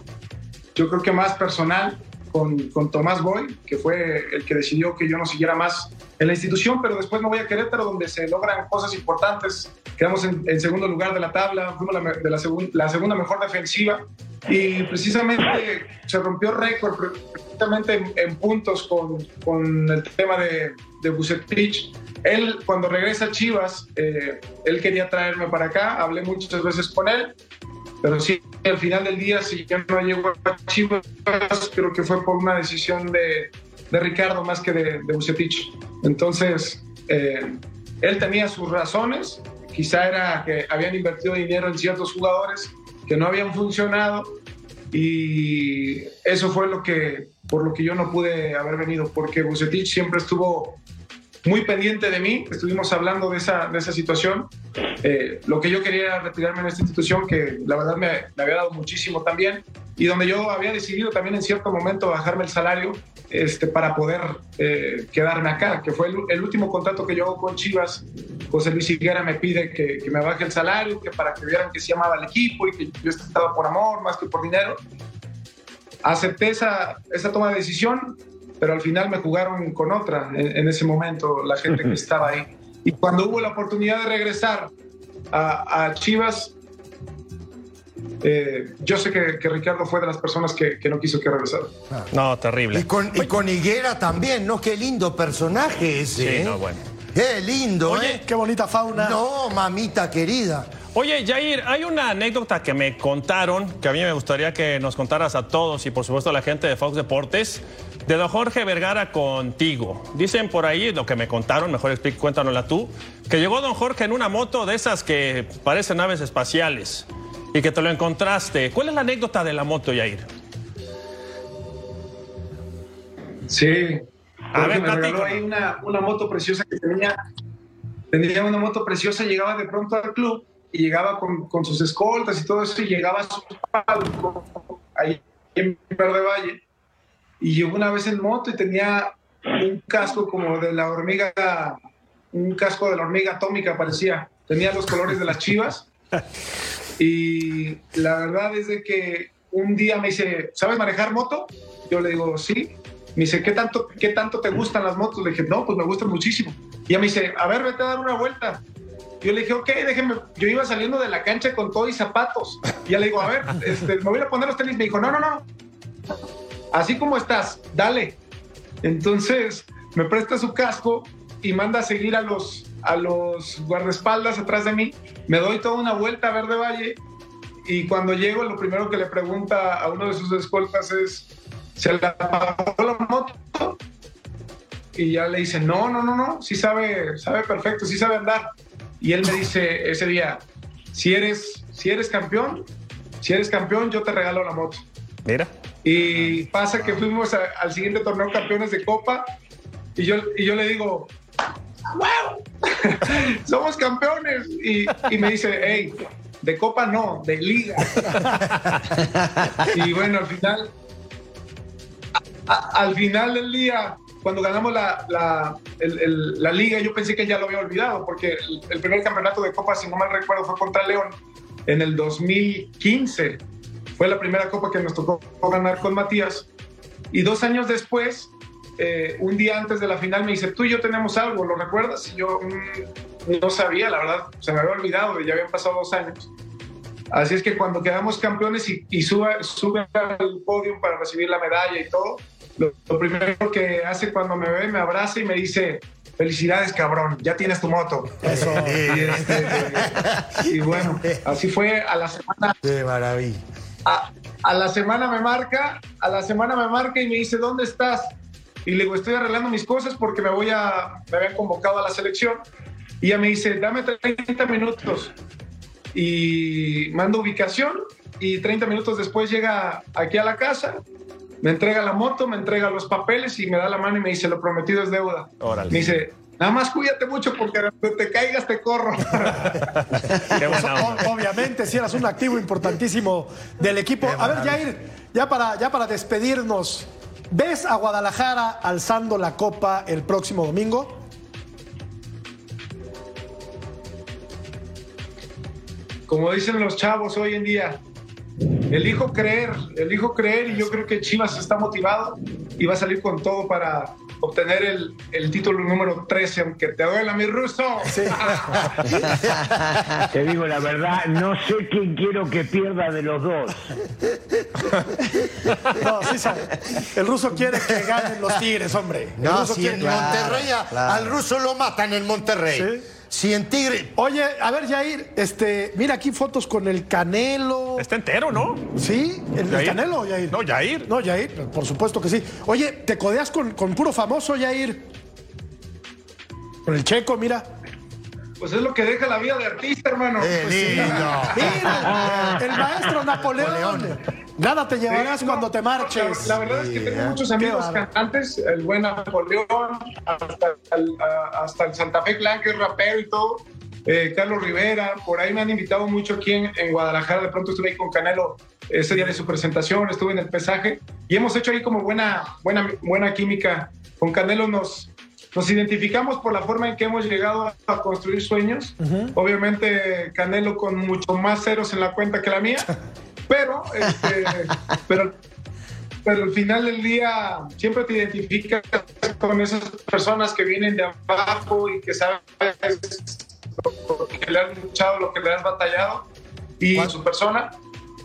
yo creo que más personal, con, con Tomás Boy, que fue el que decidió que yo no siguiera más en la institución, pero después me voy a Querétaro, donde se logran cosas importantes. Quedamos en, en segundo lugar de la tabla, fuimos la, de la, segun- la segunda mejor defensiva y precisamente se rompió récord pre- precisamente en, en puntos con, con el tema de, de Bucetich. Él, cuando regresa a Chivas, eh, él quería traerme para acá, hablé muchas veces con él, pero sí, al final del día, si yo no llego a Chivas, creo que fue por una decisión de, de Ricardo más que de, de Bucetich. Entonces, eh, él tenía sus razones, quizá era que habían invertido dinero en ciertos jugadores que no habían funcionado y eso fue lo que, por lo que yo no pude haber venido, porque Bucetich siempre estuvo muy pendiente de mí, estuvimos hablando de esa, de esa situación. Eh, lo que yo quería retirarme en esta institución, que la verdad me, me había dado muchísimo también, y donde yo había decidido también en cierto momento bajarme el salario este, para poder eh, quedarme acá, que fue el, el último contrato que yo hago con Chivas. José Luis Higuera me pide que, que me baje el salario, que para que vieran que sí amaba al equipo y que yo estaba por amor más que por dinero. Acepté esa, esa toma de decisión, pero al final me jugaron con otra en, en ese momento, la gente que [LAUGHS] estaba ahí. Y cuando hubo la oportunidad de regresar a, a Chivas, eh, yo sé que, que Ricardo fue de las personas que, que no quiso que regresara. No, terrible. Y con, y con Higuera también, ¿no? Qué lindo personaje ese. Sí, ¿eh? no, bueno. Qué lindo, Oye, ¿eh? Qué bonita fauna. No, mamita querida. Oye, Jair, hay una anécdota que me contaron, que a mí me gustaría que nos contaras a todos y por supuesto a la gente de Fox Deportes, de don Jorge Vergara contigo. Dicen por ahí, lo que me contaron, mejor explica, cuéntanosla tú, que llegó don Jorge en una moto de esas que parecen naves espaciales y que te lo encontraste. ¿Cuál es la anécdota de la moto, Jair? Sí. A ver, me regaló ahí una, una moto preciosa que tenía. Tenía una moto preciosa, llegaba de pronto al club y llegaba con, con sus escoltas y todo eso y llegaba a su palco ahí en Verde Valle. Y llegó una vez en moto y tenía un casco como de la hormiga, un casco de la hormiga atómica parecía. Tenía los colores de las chivas. Y la verdad es de que un día me dice, ¿sabes manejar moto? Yo le digo, sí. Me dice, ¿qué tanto, ¿qué tanto te gustan las motos? Le dije, no, pues me gustan muchísimo. Y ella me dice, a ver, vete a dar una vuelta. Yo le dije, ok, déjeme. Yo iba saliendo de la cancha con todo y zapatos. Y ya le digo, a ver, [LAUGHS] este, me voy a poner los tenis. Me dijo, no, no, no. Así como estás, dale. Entonces me presta su casco y manda a seguir a los, a los guardaespaldas atrás de mí. Me doy toda una vuelta a Verde Valle y cuando llego lo primero que le pregunta a uno de sus escoltas es, ¿se le apagó la moto? Y ya le dice, no, no, no, no, sí sabe, sabe perfecto, sí sabe andar. Y él me dice ese día, si eres, si eres campeón, si eres campeón, yo te regalo la moto. Mira. Y pasa que fuimos a- al siguiente torneo campeones de Copa y yo, y yo le digo, ¡Wow! [LAUGHS] Somos campeones. Y, y me dice, hey, de Copa no, de Liga. [LAUGHS] y bueno, al final, a- al final del día, cuando ganamos la, la, el- el- la Liga, yo pensé que ya lo había olvidado, porque el, el primer campeonato de Copa, si no mal recuerdo, fue contra León en el 2015. Fue la primera Copa que nos tocó ganar con Matías. Y dos años después, eh, un día antes de la final, me dice, tú y yo tenemos algo, ¿lo recuerdas? Y yo mm, no sabía, la verdad, se me había olvidado, ya habían pasado dos años. Así es que cuando quedamos campeones y, y sube, sube al podio para recibir la medalla y todo, lo, lo primero que hace cuando me ve, me abraza y me dice, felicidades cabrón, ya tienes tu moto. Eso. [LAUGHS] Y, este, y bueno, así fue a la semana. Qué maravilla. A, a la semana me marca, a la semana me marca y me dice, ¿dónde estás? Y le digo, estoy arreglando mis cosas porque me voy a, me habían convocado a la selección. Y ella me dice, dame 30 minutos. Y mando ubicación y 30 minutos después llega aquí a la casa, me entrega la moto, me entrega los papeles y me da la mano y me dice, lo prometido es deuda. Órale. Me dice, nada más cuídate mucho porque donde te caigas te corro. [LAUGHS] Qué buena onda. O- Obviamente, si eras un activo importantísimo del equipo. A ver, Jair, ya para, ya para despedirnos, ¿ves a Guadalajara alzando la copa el próximo domingo? como dicen los chavos hoy en día, elijo creer, elijo creer y yo creo que Chivas está motivado y va a salir con todo para obtener el, el título número 13, aunque te duela mi ruso. [LAUGHS] Te digo la verdad, no sé quién quiero que pierda de los dos. No, sí sabe. El ruso quiere que ganen los Tigres, hombre. El No, ruso quiere- Monterrey a- al ruso lo matan en Monterrey. ¿Sí? Si en Tigre. Oye, a ver, Jair, este, mira aquí fotos con el Canelo. Está entero, ¿no? ¿Sí? ¿El. Canelo, Jair? No, Jair. No, Jair, por supuesto que sí. Oye, ¿te codeas con, con puro famoso, Jair? Con el checo, mira. Pues es lo que deja la vida de artista, hermano. Eh, Pues sí. lindo. Mira, el maestro Napoleón. Nada te llevarás Sí, cuando no, te marches. La, la verdad es que tengo muchos amigos Qué bárbaro. cantantes, el buen Napoleón, hasta el, hasta el Santa Fe Clan, que es rapero y todo, eh, Carlos Rivera, por ahí me han invitado mucho aquí en, en Guadalajara, de pronto estuve ahí con Canelo ese día de su presentación, estuve en el pesaje y hemos hecho ahí como buena, buena, buena química. Con Canelo nos, nos identificamos por la forma en que hemos llegado a construir sueños. Obviamente Canelo con mucho más ceros en la cuenta que la mía, [LAUGHS] pero, este, [LAUGHS] pero, pero al final del día siempre te identificas con esas personas que vienen de abajo y que sabes lo que le has luchado, lo que le has batallado y su persona.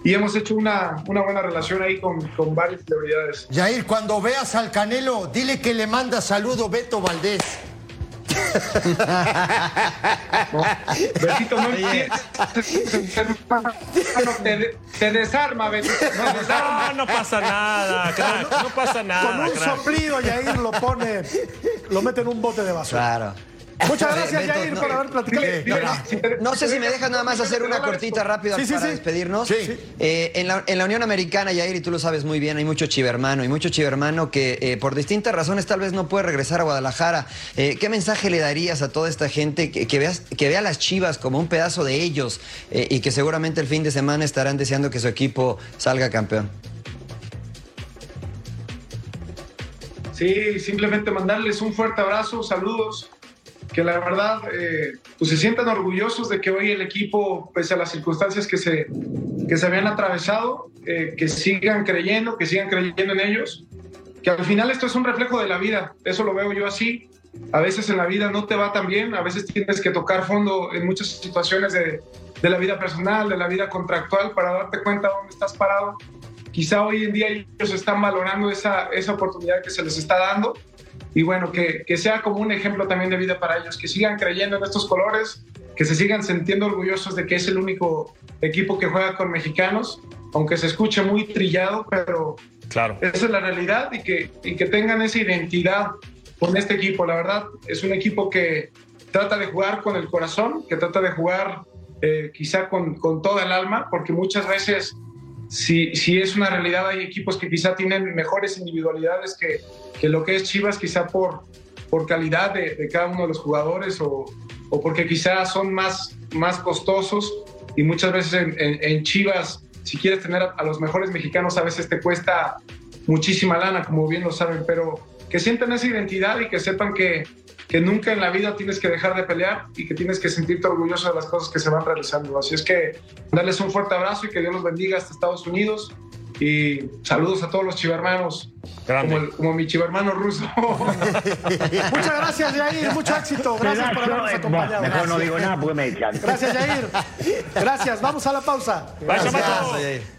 Y hemos hecho una, una buena relación ahí con, con varias celebridades. Jair, cuando veas al Canelo, dile que le manda saludo Beto Valdés. Besito, [LAUGHS] no entiendes. Te, te desarma, Betito. Te desarma. No, no pasa nada, crack, no pasa Con nada, un crack. soplido, Jair lo pone, lo mete en un bote de basura. Claro. Muchas [LAUGHS] gracias, Beto, Jair, no- por haber platicado. No sé si me dejas nada más hacer una cortita rápida Sí, sí, para sí. despedirnos. Sí. Eh, en, la, en la Unión Americana, Yair, y tú lo sabes muy bien, hay mucho chivermano y mucho chivermano que eh, por distintas razones tal vez no puede regresar a Guadalajara. Eh, ¿Qué mensaje le darías a toda esta gente que, que, veas, que vea a las chivas como un pedazo de ellos eh, y que seguramente el fin de semana estarán deseando que su equipo salga campeón? Sí, simplemente mandarles un fuerte abrazo, saludos, que la verdad eh, pues se sientan orgullosos de que hoy el equipo, pese a las circunstancias que se, que se habían atravesado, eh, que sigan creyendo, que sigan creyendo en ellos, que al final esto es un reflejo de la vida, eso lo veo yo así. A veces en la vida no te va tan bien, a veces tienes que tocar fondo en muchas situaciones de, de la vida personal, de la vida contractual, para darte cuenta dónde estás parado. Quizá hoy en día ellos están valorando esa, esa oportunidad que se les está dando y bueno, que, que sea como un ejemplo también de vida para ellos, que sigan creyendo en estos colores, que se sigan sintiendo orgullosos de que es el único equipo que juega con mexicanos, aunque se escuche muy trillado, pero Claro. esa es la realidad y que, y que tengan esa identidad con este equipo. La verdad, es un equipo que trata de jugar con el corazón, que trata de jugar eh, quizá con, con toda el alma, porque muchas veces, si, si es una realidad, hay equipos que quizá tienen mejores individualidades que, que lo que es Chivas, quizá por, por calidad de, de cada uno de los jugadores o, o porque quizá son más, más costosos. Y muchas veces en, Chivas, si quieres tener a los mejores mexicanos, a veces te cuesta muchísima lana, como bien lo saben, pero que sientan esa identidad y que sepan que, que nunca en la vida tienes que dejar de pelear y que tienes que sentirte orgulloso de las cosas que se van realizando. Así es que darles un fuerte abrazo y que Dios los bendiga hasta Estados Unidos y saludos a todos los chivermanos. como, el- como mi chivo hermano ruso. [LAUGHS] Muchas gracias, Yair. Mucho éxito. Gracias por habernos acompañado. mejor no digo nada porque me echan. Gracias, Yair. Gracias. Vamos a la pausa. Vaya, Gracias. Mato.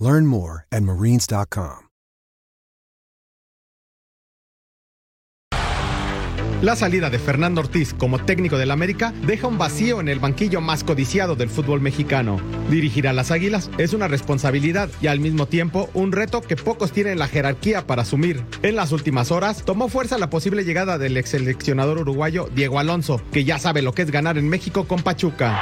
Learn more at marines.com. La salida de Fernando Ortiz como técnico del América deja un vacío en el banquillo más codiciado del fútbol mexicano. Dirigir a las Águilas es una responsabilidad y al mismo tiempo un reto que pocos tienen la jerarquía para asumir. En las últimas horas tomó fuerza la posible llegada del ex seleccionador uruguayo Diego Alonso, que ya sabe lo que es ganar en México con Pachuca.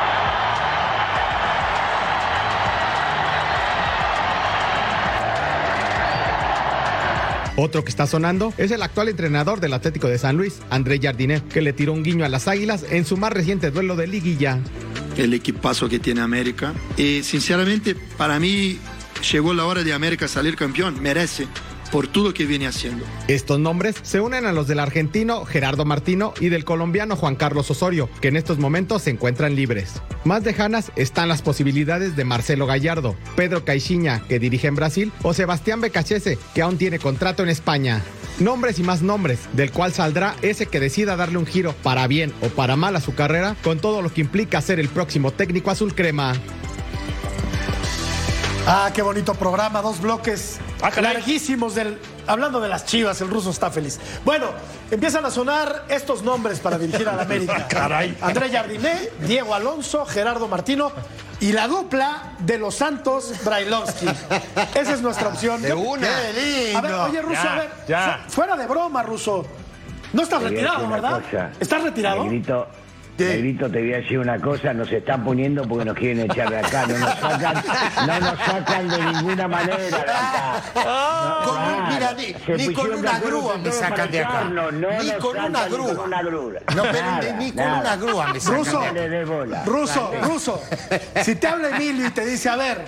Otro que está sonando es el actual entrenador del Atlético de San Luis, André Jardinet, que le tiró un guiño a las Águilas en su más reciente duelo de liguilla. el equipazo que tiene América. Y sinceramente, para mí llegó la hora de América salir campeón. Merece por todo lo que viene haciendo. Estos nombres se unen a los del argentino Gerardo Martino y del colombiano Juan Carlos Osorio, que en estos momentos se encuentran libres. Más lejanas están las posibilidades de Marcelo Gallardo, Pedro Caixinha, que dirige en Brasil, o Sebastián Becachese, que aún tiene contrato en España. Nombres y más nombres, del cual saldrá ese que decida darle un giro para bien o para mal a su carrera, con todo lo que implica ser el próximo técnico azul crema. Ah, qué bonito programa, dos bloques Ah, larguísimos del. Hablando de las chivas, el ruso está feliz. Bueno, empiezan a sonar estos nombres para dirigir a la [LAUGHS] América. Caray. André Jardiné, Diego Alonso, Gerardo Martino y la dupla de los Santos Brailovsky. Esa es nuestra opción. De una. ¡Qué lindo! A ver, oye, Ruso, Ya, a ver. ya. Fuera de broma, Ruso. No estás retirado, ¿verdad? cosa. ¿Estás retirado? Negrito, Negrito, te voy a decir una cosa, nos están poniendo porque nos quieren echar de acá, no nos sacan, no nos sacan de ninguna manera de acá. Con un- mira, ni, con una de grúa me sacan de acá. no ni con una grúa. con una grúa. No, pero Nada, ni, con nada. una grúa me sacan. Ruso, bola. Ruso, Ruso, si te habla Emilio y te dice, a ver,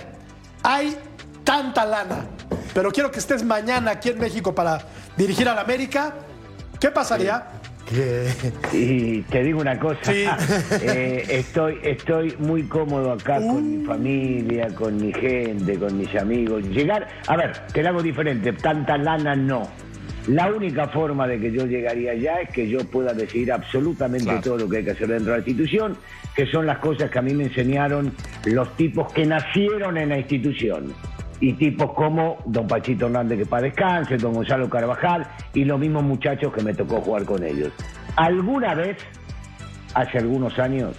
hay tanta lana, pero quiero que estés mañana aquí en México para dirigir a la América, ¿qué pasaría? [LAUGHS] Y te digo una cosa, Sí. [LAUGHS] eh, estoy, estoy muy cómodo acá con mi familia, con mi gente, con mis amigos. Llegar, a ver, te lo hago diferente, tanta lana no. La única forma de que yo llegaría allá es que yo pueda decidir absolutamente todo lo que hay que hacer dentro de la institución, que son las cosas que a mí me enseñaron los tipos que nacieron en la institución. Y tipos como don Pachito Hernández, que para descanse, don Gonzalo Carvajal, y los mismos muchachos que me tocó jugar con ellos. Alguna vez, hace algunos años,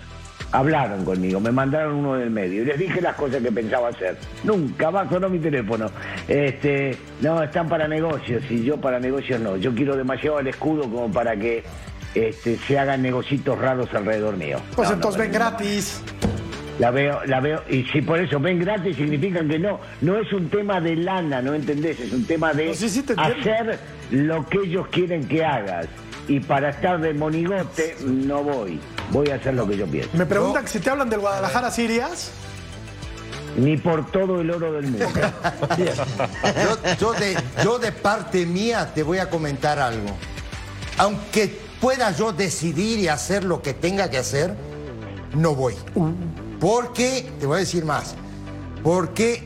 hablaron conmigo, me mandaron uno del medio y les dije las cosas que pensaba hacer. Nunca más sonó mi teléfono. Este, no, están para negocios y yo para negocios no. Yo quiero demasiado el escudo como para que este, se hagan negocios raros alrededor mío. Pues No, no, entonces ven no. gratis. La veo, la veo, y si por eso ven gratis significan que no, no es un tema de lana, ¿no entendés? Es un tema de No, sí, sí, te entiendo. hacer lo que ellos quieren que hagas. Y para estar de monigote no voy, voy a hacer lo que yo pienso. Me preguntan si te hablan del Guadalajara, ¿Sirias? Ni por todo el oro del mundo. [LAUGHS] Yo, yo de, yo de parte mía te voy a comentar algo. Aunque pueda yo decidir y hacer lo que tenga que hacer, no voy. Porque, te voy a decir más, porque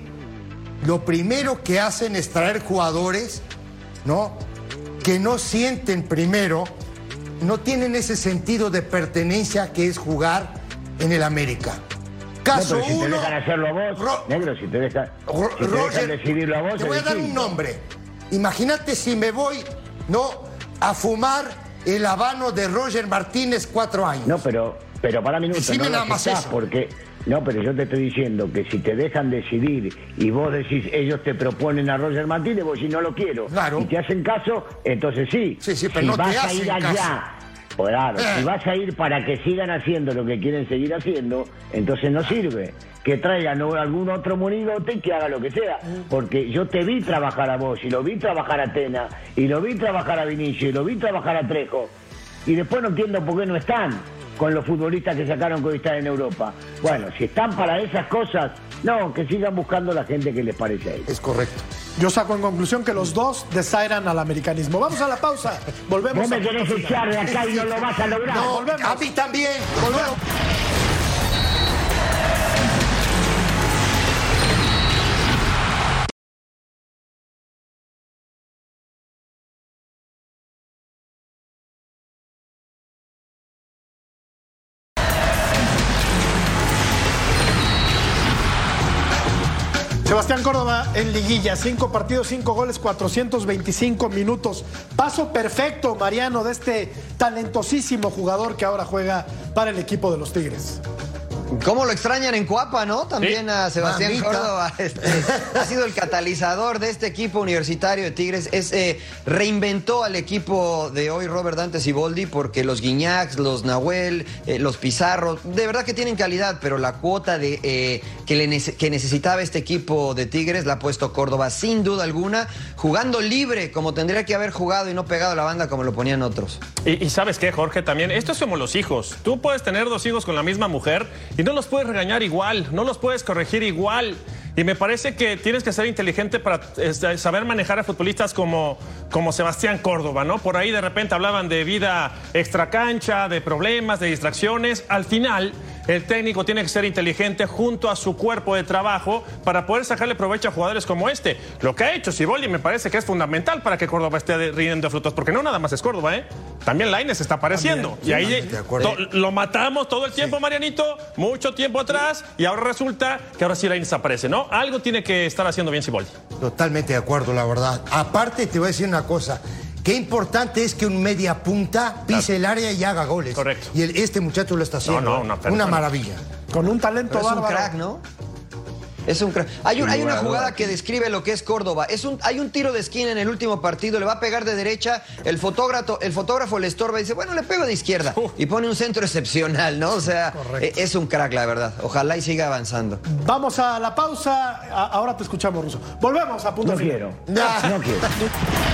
lo primero que hacen es traer jugadores, ¿no? Que no sienten primero, no tienen ese sentido de pertenencia que es jugar en el América. Caso No, pero si te uno, dejan hacerlo a vos, Ro- negro, si te dejan, Ro- si te Roger, dejan decidirlo a vos, Te voy a dar un nombre. Imagínate si me voy, no, a fumar el habano de Roger Martínez cuatro años. No, pero, pero para minutos, Decime no nada más eso. porque No, pero yo te estoy diciendo que si te dejan decidir y vos decís, ellos te proponen a Roger Martínez, vos si no lo quiero, y te hacen caso, entonces sí. Sí, sí, pero si no te vas a hacen ir caso. allá, claro, Eh. si vas a ir para que sigan haciendo lo que quieren seguir haciendo, entonces no sirve. Que traigan algún otro monigote y que haga lo que sea. Porque yo te vi trabajar a vos, y lo vi trabajar a Tena, y lo vi trabajar a Vinicio, y lo vi trabajar a Trejo. Y después no entiendo por qué no están con los futbolistas que sacaron que hoy están en Europa. Bueno, si están para esas cosas, no, que sigan buscando la gente que les parece a ellos. Es correcto. Yo saco en conclusión que los dos desairan al americanismo. Vamos a la pausa. Volvemos Vos me a querés echar de acá y no lo vas a lograr. No, volvemos. a mí también. Volvemos. Sebastián Córdoba en liguilla, cinco partidos, cinco goles, 425 minutos. Paso perfecto, Mariano, de este talentosísimo jugador que ahora juega para el equipo de los Tigres. ¿Cómo lo extrañan en Cuapa, no? También a Sebastián Mamita. Córdoba. este, ha sido el catalizador de este equipo universitario de Tigres. Es, eh, reinventó al equipo de hoy Robert Dante Siboldi porque los Guiñacs, los Nahuel, eh, los Pizarro, de verdad que tienen calidad, pero la cuota de, eh, que, le nece- que necesitaba este equipo de Tigres la ha puesto Córdoba sin duda alguna, jugando libre como tendría que haber jugado y no pegado a la banda como lo ponían otros. Y, sabes qué, Jorge, también, esto es como los hijos. Tú puedes tener dos hijos con la misma mujer y no los puedes regañar igual, no los puedes corregir igual. Y me parece que tienes que ser inteligente para este, saber manejar a futbolistas como, como Sebastián Córdoba, ¿no? Por ahí de repente hablaban de vida extracancha, de problemas, de distracciones. Al final, el técnico tiene que ser inteligente junto a su cuerpo de trabajo para poder sacarle provecho a jugadores como este. Lo que ha hecho Siboldi me parece que es fundamental para que Córdoba esté de- rindiendo frutos, porque no nada más es Córdoba, ¿eh? También Lainez está apareciendo. También, y ahí de lo matamos todo el tiempo, Marianito, mucho tiempo atrás, y ahora resulta que ahora sí Lainez aparece, ¿no? Algo tiene que estar haciendo bien Siboldi. Totalmente de acuerdo, la verdad. Aparte, te voy a decir una cosa. Qué importante es que un media punta pise el área y haga goles. Correcto. Y el- este muchacho lo está haciendo. no, ¿eh? una una maravilla. Con un talento Pero es un bárbaro. crack, ¿no? Es un crack. Hay, un- hay una jugada que describe lo que es Córdoba. Es un, hay un tiro de esquina en el último partido, le va a pegar de derecha, el fotógrafo, el fotógrafo le estorba y dice, bueno, le pego de izquierda. Y pone un centro excepcional, ¿no? O sea, e- es un crack, la verdad. Ojalá y siga avanzando. Vamos a la pausa. A- ahora te escuchamos, Ruso. Volvemos a punto No final. quiero. Ah. No quiero. [LAUGHS]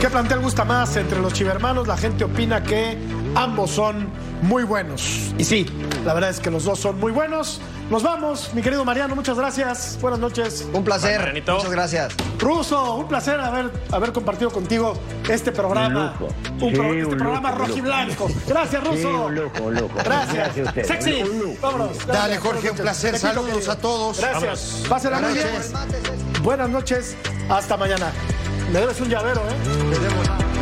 ¿Qué plantel gusta más entre los chivermanos? La gente opina que ambos son muy buenos. Y sí, la verdad es que los dos son muy buenos. Nos vamos, mi querido Mariano, muchas gracias. Buenas noches. Un placer. Muchas gracias. Ruso, un placer haber, haber compartido contigo este programa. Un lujo. Un Sí, pro- un este lujo, programa lujo. rojiblanco. Gracias, Sí, Ruso. un lujo, un lujo. Gracias. a ustedes. Sexy. Un lujo. Vámonos. Dale, Gracias. Jorge, un placer. Saludos querido. a todos. Gracias. Pásenla muy bien. Buenas noches. Hasta mañana. Me debes un llavero, ¿eh? Nada.